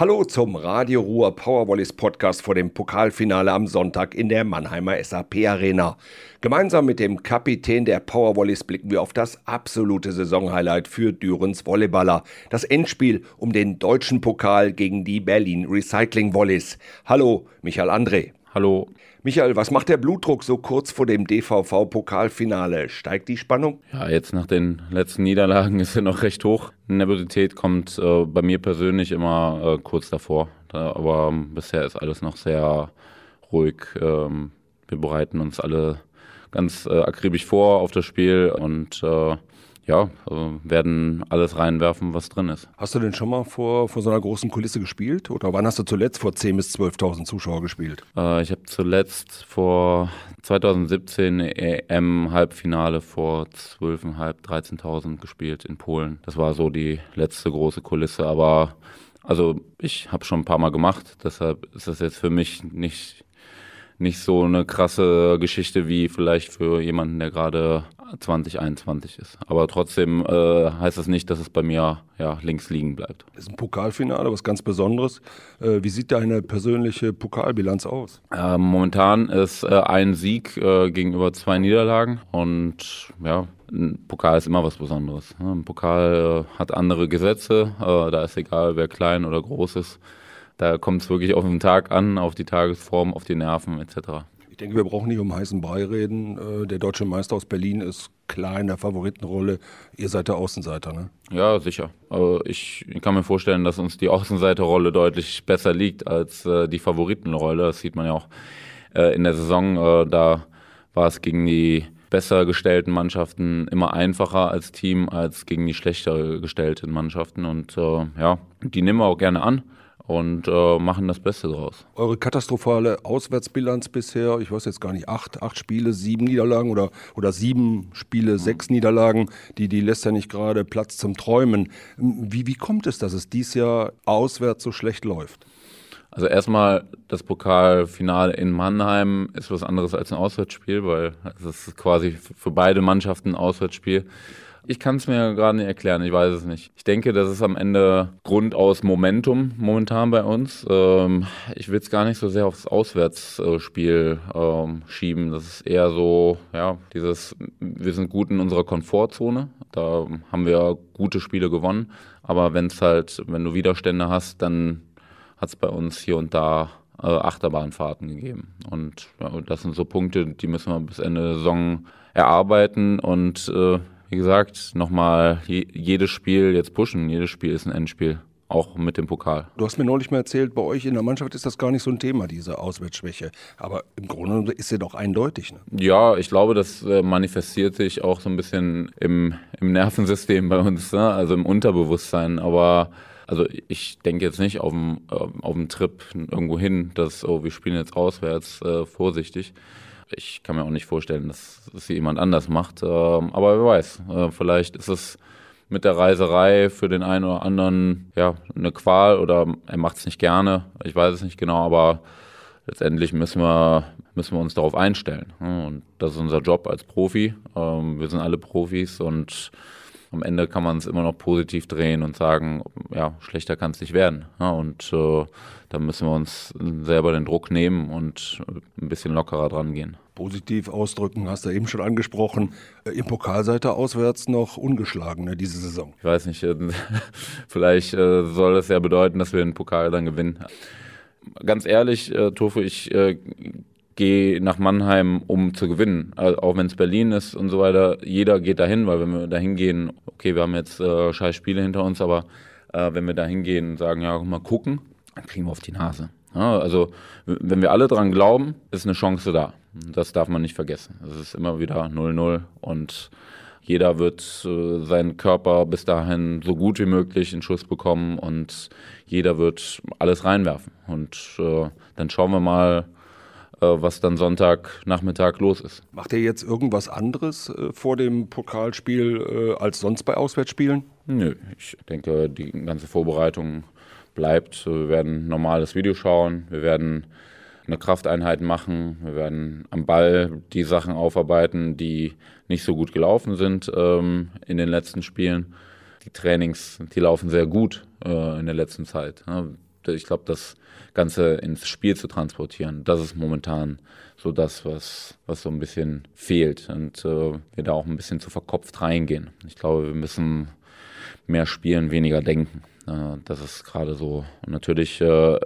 Hallo zum Radio Ruhr Powervolleys Podcast vor dem Pokalfinale am Sonntag in der Mannheimer SAP Arena. Gemeinsam mit dem Kapitän der Powervolleys blicken wir auf das absolute Saisonhighlight für Dürens Volleyballer. Das Endspiel um den deutschen Pokal gegen die Berlin Recycling Volleys. Hallo, Michael André. Hallo. Michael, was macht der Blutdruck so kurz vor dem DVV-Pokalfinale? Steigt die Spannung? Ja, jetzt nach den letzten Niederlagen ist er noch recht hoch. Nervosität kommt äh, bei mir persönlich immer äh, kurz davor. Da, aber ähm, bisher ist alles noch sehr ruhig. Ähm, wir bereiten uns alle ganz äh, akribisch vor auf das Spiel und äh, ja, also werden alles reinwerfen, was drin ist. Hast du denn schon mal vor, vor so einer großen Kulisse gespielt? Oder wann hast du zuletzt vor 10.000 bis 12.000 Zuschauer gespielt? Äh, ich habe zuletzt vor 2017 EM-Halbfinale vor 12.500, 13.000 gespielt in Polen. Das war so die letzte große Kulisse, aber also ich habe schon ein paar Mal gemacht, deshalb ist das jetzt für mich nicht nicht so eine krasse Geschichte wie vielleicht für jemanden, der gerade 2021 ist. Aber trotzdem äh, heißt das nicht, dass es bei mir ja, links liegen bleibt. Das ist ein Pokalfinale, was ganz Besonderes. Äh, wie sieht deine persönliche Pokalbilanz aus? Äh, momentan ist äh, ein Sieg äh, gegenüber zwei Niederlagen und ja, ein Pokal ist immer was Besonderes. Ne? Ein Pokal äh, hat andere Gesetze, da ist egal, wer klein oder groß ist. Da kommt es wirklich auf den Tag an, auf die Tagesform, auf die Nerven etc. Ich denke, wir brauchen nicht um heißen Brei reden. Äh, der deutsche Meister aus Berlin ist klar in der Favoritenrolle. Ihr seid der Außenseiter, ne? Ja, sicher. Ich kann mir vorstellen, dass uns die Außenseiterrolle deutlich besser liegt als äh, die Favoritenrolle. Das sieht man ja auch äh, in der Saison. Da war es gegen die besser gestellten Mannschaften immer einfacher als Team als gegen die schlechter gestellten Mannschaften. Und ja, die nehmen wir auch gerne an und äh, machen das Beste draus. Eure katastrophale Auswärtsbilanz bisher, ich weiß jetzt gar nicht, acht, acht Spiele, sieben Niederlagen oder, oder sieben Spiele, mhm. sechs Niederlagen, die, die lässt ja nicht gerade Platz zum Träumen. Wie, wie kommt es, dass es dieses Jahr auswärts so schlecht läuft? Also erstmal das Pokalfinale in Mannheim ist was anderes als ein Auswärtsspiel, weil es ist quasi für beide Mannschaften ein Auswärtsspiel. Ich kann es mir gerade nicht erklären, ich weiß es nicht. Ich denke, das ist am Ende Grund aus Momentum momentan bei uns. Ähm, ich will es gar nicht so sehr aufs Auswärtsspiel ähm, schieben. Das ist eher so, ja, dieses, wir sind gut in unserer Komfortzone. Da haben wir gute Spiele gewonnen. Aber wenn es halt, wenn du Widerstände hast, dann hat es bei uns hier und da äh, Achterbahnfahrten gegeben. Und das sind so Punkte, die müssen wir bis Ende der Saison erarbeiten und äh, wie gesagt, nochmal je, jedes Spiel jetzt pushen. Jedes Spiel ist ein Endspiel. Auch mit dem Pokal. Du hast mir neulich mal erzählt, bei euch in der Mannschaft ist das gar nicht so ein Thema, diese Auswärtsschwäche. Aber im Grunde ist sie doch eindeutig. Ne? Ja, ich glaube, das äh, manifestiert sich auch so ein bisschen im, im Nervensystem bei uns, ne? also im Unterbewusstsein. Aber also ich denke jetzt nicht auf dem, äh, auf dem Trip irgendwo hin, dass, oh, wir spielen jetzt auswärts, äh, vorsichtig ich kann mir auch nicht vorstellen, dass es jemand anders macht. Ähm, aber wer weiß, äh, vielleicht ist es mit der Reiserei für den einen oder anderen ja eine Qual oder er macht es nicht gerne. Ich weiß es nicht genau, aber letztendlich müssen wir, müssen wir uns darauf einstellen. Und das ist unser Job als Profi. Ähm, wir sind alle Profis und am Ende kann man es immer noch positiv drehen und sagen, ja, schlechter kann es nicht werden. und äh, da müssen wir uns selber den Druck nehmen und ein bisschen lockerer dran gehen. Positiv ausdrücken, hast du eben schon angesprochen. Äh, Im Pokalseite auswärts noch ungeschlagen ne, diese Saison. Ich weiß nicht, äh, vielleicht äh, soll das ja bedeuten, dass wir den Pokal dann gewinnen. Ganz ehrlich, Tofu, ich gehe nach Mannheim, um zu gewinnen. Also auch wenn es Berlin ist und so weiter, jeder geht dahin, weil wenn wir dahin gehen, okay, wir haben jetzt äh, scheiß Spiele hinter uns, aber äh, wenn wir dahin gehen und sagen, ja, mal gucken, dann kriegen wir auf die Nase. Ja, also wenn wir alle dran glauben, ist eine Chance da. Das darf man nicht vergessen. Es ist immer wieder 0-0 und jeder wird äh, seinen Körper bis dahin so gut wie möglich in Schuss bekommen und jeder wird alles reinwerfen. Und äh, dann schauen wir mal, was dann Sonntagnachmittag los ist. Macht ihr jetzt irgendwas anderes äh, vor dem Pokalspiel äh, als sonst bei Auswärtsspielen? Nö, ich denke, die ganze Vorbereitung bleibt. Wir werden normales Video schauen, wir werden eine Krafteinheit machen, wir werden am Ball die Sachen aufarbeiten, die nicht so gut gelaufen sind ähm, in den letzten Spielen. Die Trainings, die laufen sehr gut äh, in der letzten Zeit. Ich glaube, das Ganze ins Spiel zu transportieren, das ist momentan so das, was, was so ein bisschen fehlt und äh, wir da auch ein bisschen zu verkopft reingehen. Ich glaube, wir müssen mehr spielen, weniger denken. Äh, das ist gerade so. Und natürlich, äh,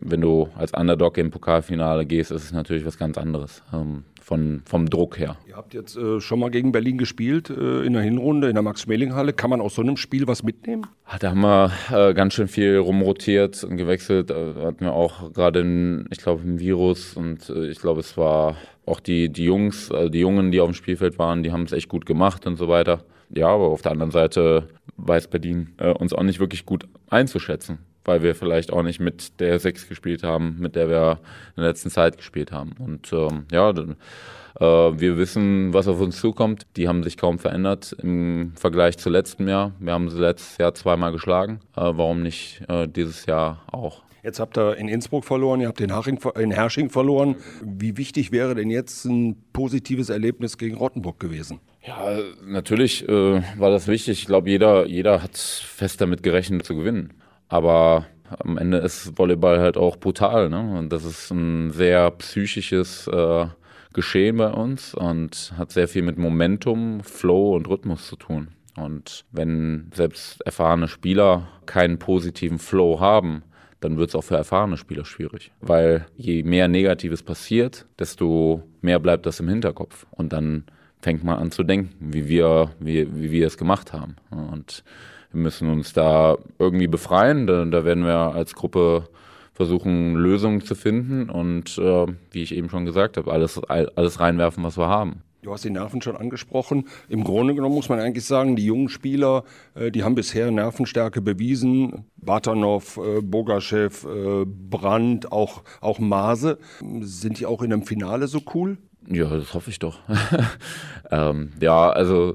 wenn du als Underdog im Pokalfinale gehst, ist es natürlich was ganz anderes. Ähm, von, vom Druck her. Ihr habt jetzt äh, schon mal gegen Berlin gespielt in der Hinrunde in der Max-Schmeling-Halle. Kann man aus so einem Spiel was mitnehmen? Ah, da haben wir ganz schön viel rumrotiert und gewechselt. Da hatten wir auch gerade, ich glaube, ein Virus und ich glaube, es war auch die, die Jungs, also die Jungen, die auf dem Spielfeld waren, die haben es echt gut gemacht und so weiter. Ja, aber auf der anderen Seite weiß Berlin äh, uns auch nicht wirklich gut einzuschätzen weil wir vielleicht auch nicht mit der Sechs gespielt haben, mit der wir in der letzten Zeit gespielt haben. Und ähm, ja, äh, wir wissen, was auf uns zukommt. Die haben sich kaum verändert im Vergleich zu letztem Jahr. Wir haben sie letztes Jahr zweimal geschlagen. Äh, warum nicht äh, dieses Jahr auch? Jetzt habt ihr in Innsbruck verloren, ihr habt in, Haching, in Hersching verloren. Wie wichtig wäre denn jetzt ein positives Erlebnis gegen Rottenburg gewesen? Ja, natürlich äh, war das wichtig. Ich glaube, jeder, jeder hat fest damit gerechnet zu gewinnen. Aber am Ende ist Volleyball halt auch brutal. Ne? Und das ist ein sehr psychisches äh, Geschehen bei uns und hat sehr viel mit Momentum, Flow und Rhythmus zu tun. Und wenn selbst erfahrene Spieler keinen positiven Flow haben, dann wird es auch für erfahrene Spieler schwierig. Weil je mehr Negatives passiert, desto mehr bleibt das im Hinterkopf. Und dann fängt man an zu denken, wie wir, wie, wie wir es gemacht haben. Und wir müssen uns da irgendwie befreien. Da, da werden wir als Gruppe versuchen, Lösungen zu finden und äh, wie ich eben schon gesagt habe, alles, alles reinwerfen, was wir haben. Du hast die Nerven schon angesprochen. Im Grunde genommen muss man eigentlich sagen, die jungen Spieler, äh, die haben bisher Nervenstärke bewiesen. Batanov, äh, Bogaschew, äh, Brandt, auch, auch Maase. Sind die auch in einem Finale so cool? Ja, das hoffe ich doch. ähm, ja, also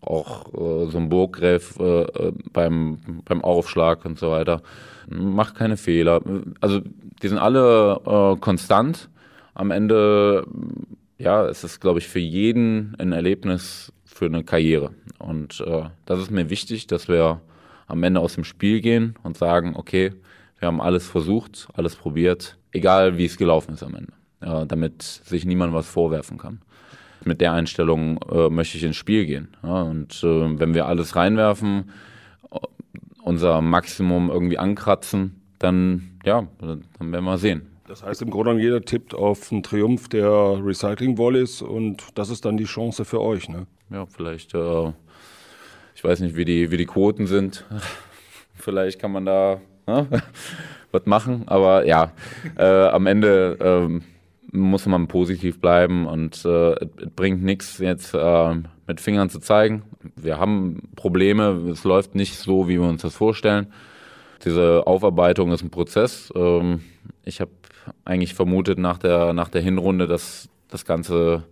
auch äh, so ein Burggräf äh, äh, beim, beim Aufschlag und so weiter macht keine Fehler. Also die sind alle äh, konstant. Am Ende, ja, es ist, glaube ich, für jeden ein Erlebnis für eine Karriere. Und äh, das ist mir wichtig, dass wir am Ende aus dem Spiel gehen und sagen, okay, wir haben alles versucht, alles probiert, egal wie es gelaufen ist am Ende äh, damit sich niemand was vorwerfen kann. Mit der Einstellung äh, möchte ich ins Spiel gehen. Ja, und äh, wenn wir alles reinwerfen, äh, unser Maximum irgendwie ankratzen, dann ja, dann werden wir sehen. Das heißt im Grunde jeder tippt auf einen Triumph der Recycling-Volleys und das ist dann die Chance für euch, ne? Ja, vielleicht, äh, ich weiß nicht, wie die, wie die Quoten sind. vielleicht kann man da ne, was machen, aber ja, äh, am Ende ähm, muss man positiv bleiben und äh, es bringt nichts jetzt äh, mit Fingern zu zeigen. Wir haben Probleme, es läuft nicht so, wie wir uns das vorstellen. Diese Aufarbeitung ist ein Prozess. Ähm, ich habe eigentlich vermutet nach der, nach der Hinrunde, dass das Ganze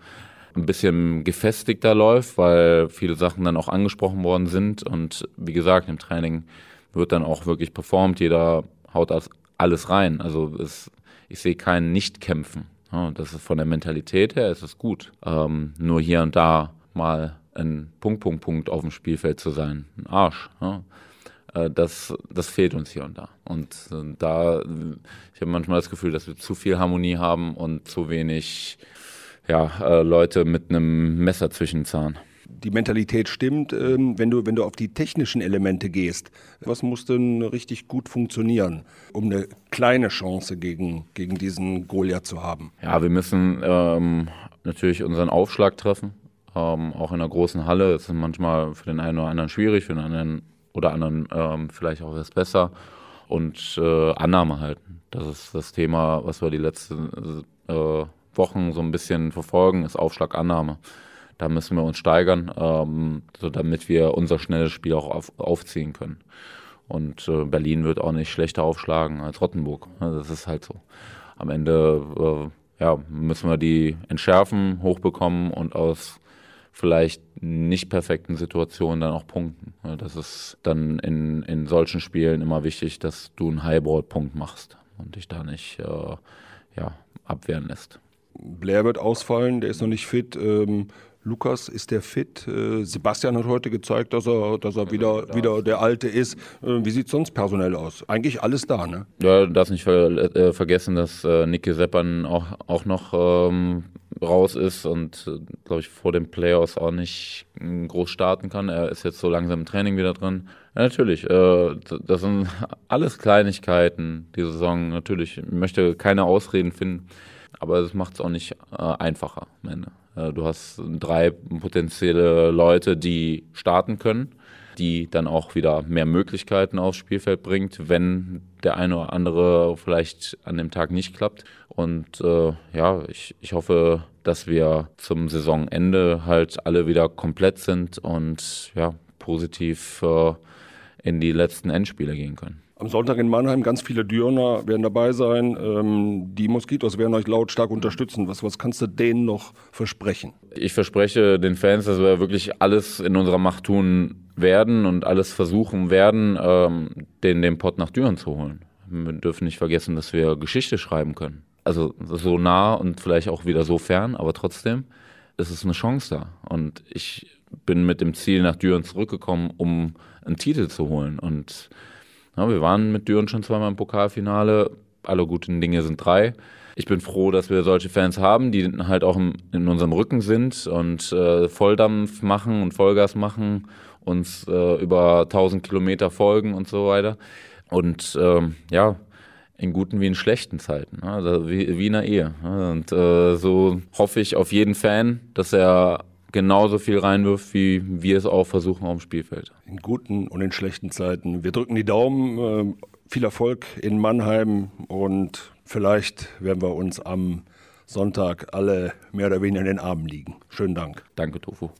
ein bisschen gefestigter läuft, weil viele Sachen dann auch angesprochen worden sind. Und wie gesagt, im Training wird dann auch wirklich performt. Jeder haut alles rein. Also es, ich sehe keinen Nicht-Kämpfen. Ja, das ist von der Mentalität her ist es gut. Ähm, nur hier und da mal ein Punkt, Punkt, Punkt auf dem Spielfeld zu sein, ein Arsch. Ja. Äh, das, das fehlt uns hier und da. Und äh, da, ich habe manchmal das Gefühl, dass wir zu viel Harmonie haben und zu wenig ja, äh, Leute mit einem Messer zwischen den Zahn die Mentalität stimmt, ähm, wenn, du, wenn du auf die technischen Elemente gehst. Was muss denn richtig gut funktionieren, um eine kleine Chance gegen, gegen diesen Goliath zu haben? Ja, wir müssen ähm, natürlich unseren Aufschlag treffen. Ähm, auch in einer großen Halle ist es manchmal für den einen oder anderen schwierig, für den anderen oder anderen ähm, vielleicht auch erst besser. Und äh, Annahme halten. Das ist das Thema, was wir die letzten äh, Wochen so ein bisschen verfolgen, ist Aufschlagannahme. Da müssen wir uns steigern, ähm, so damit wir unser schnelles Spiel auch auf, aufziehen können. Und äh, Berlin wird auch nicht schlechter aufschlagen als Rottenburg. Das ist halt so. Am Ende äh, ja, müssen wir die entschärfen, hochbekommen und aus vielleicht nicht perfekten Situationen dann auch punkten. Das ist dann in, in solchen Spielen immer wichtig, dass du einen Highball-Punkt machst und dich da nicht äh, ja, abwehren lässt. Blair wird ausfallen, der ist noch nicht fit. Ähm, Lukas, ist der fit? Äh, Sebastian hat heute gezeigt, dass er, dass er wieder, wieder der Alte ist. Äh, wie sieht es sonst personell aus? Eigentlich alles da, ne? Ja, du darfst nicht ver äh, vergessen, dass äh, Niki Seppern auch, auch noch ähm, raus ist und, äh, glaube ich, vor den Playoffs auch nicht groß starten kann. Er ist jetzt so langsam im Training wieder drin. Ja, natürlich, äh, das sind alles Kleinigkeiten, die Saison. Natürlich, ich möchte keine Ausreden finden, aber es macht es auch nicht äh, einfacher am Ende. Äh, du hast drei potenzielle Leute, die starten können, die dann auch wieder mehr Möglichkeiten aufs Spielfeld bringt, wenn der eine oder andere vielleicht an dem Tag nicht klappt. Und äh, ja, ich, ich hoffe, dass wir zum Saisonende halt alle wieder komplett sind und ja, positiv äh, in die letzten Endspiele gehen können. Am Sonntag in Mannheim ganz viele Dürner werden dabei sein. Ähm, die Moskitos werden euch lautstark unterstützen. Was, was kannst du denen noch versprechen? Ich verspreche den Fans, dass wir wirklich alles in unserer Macht tun werden und alles versuchen werden, ähm, den, den Pott nach Düren zu holen. Wir dürfen nicht vergessen, dass wir Geschichte schreiben können. Also so nah und vielleicht auch wieder so fern, aber trotzdem ist es eine Chance da. Und ich bin mit dem Ziel nach Düren zurückgekommen, um einen Titel zu holen. Und ja, wir waren mit Düren schon zweimal im Pokalfinale. Alle guten Dinge sind drei. Ich bin froh, dass wir solche Fans haben, die halt auch in unserem Rücken sind und äh, Volldampf machen und Vollgas machen, uns äh, über 1000 Kilometer folgen und so weiter. Und ähm, ja, in guten wie in schlechten Zeiten, ne? also wie, wie in einer Ehe. Und äh, so hoffe ich auf jeden Fan, dass er genauso viel reinwirft, wie wir es auch versuchen auf dem Spielfeld. In guten und in schlechten Zeiten. Wir drücken die Daumen. Äh, viel Erfolg in Mannheim und vielleicht werden wir uns am Sonntag alle mehr oder weniger in den Armen liegen. Schönen Dank. Danke, Tofu.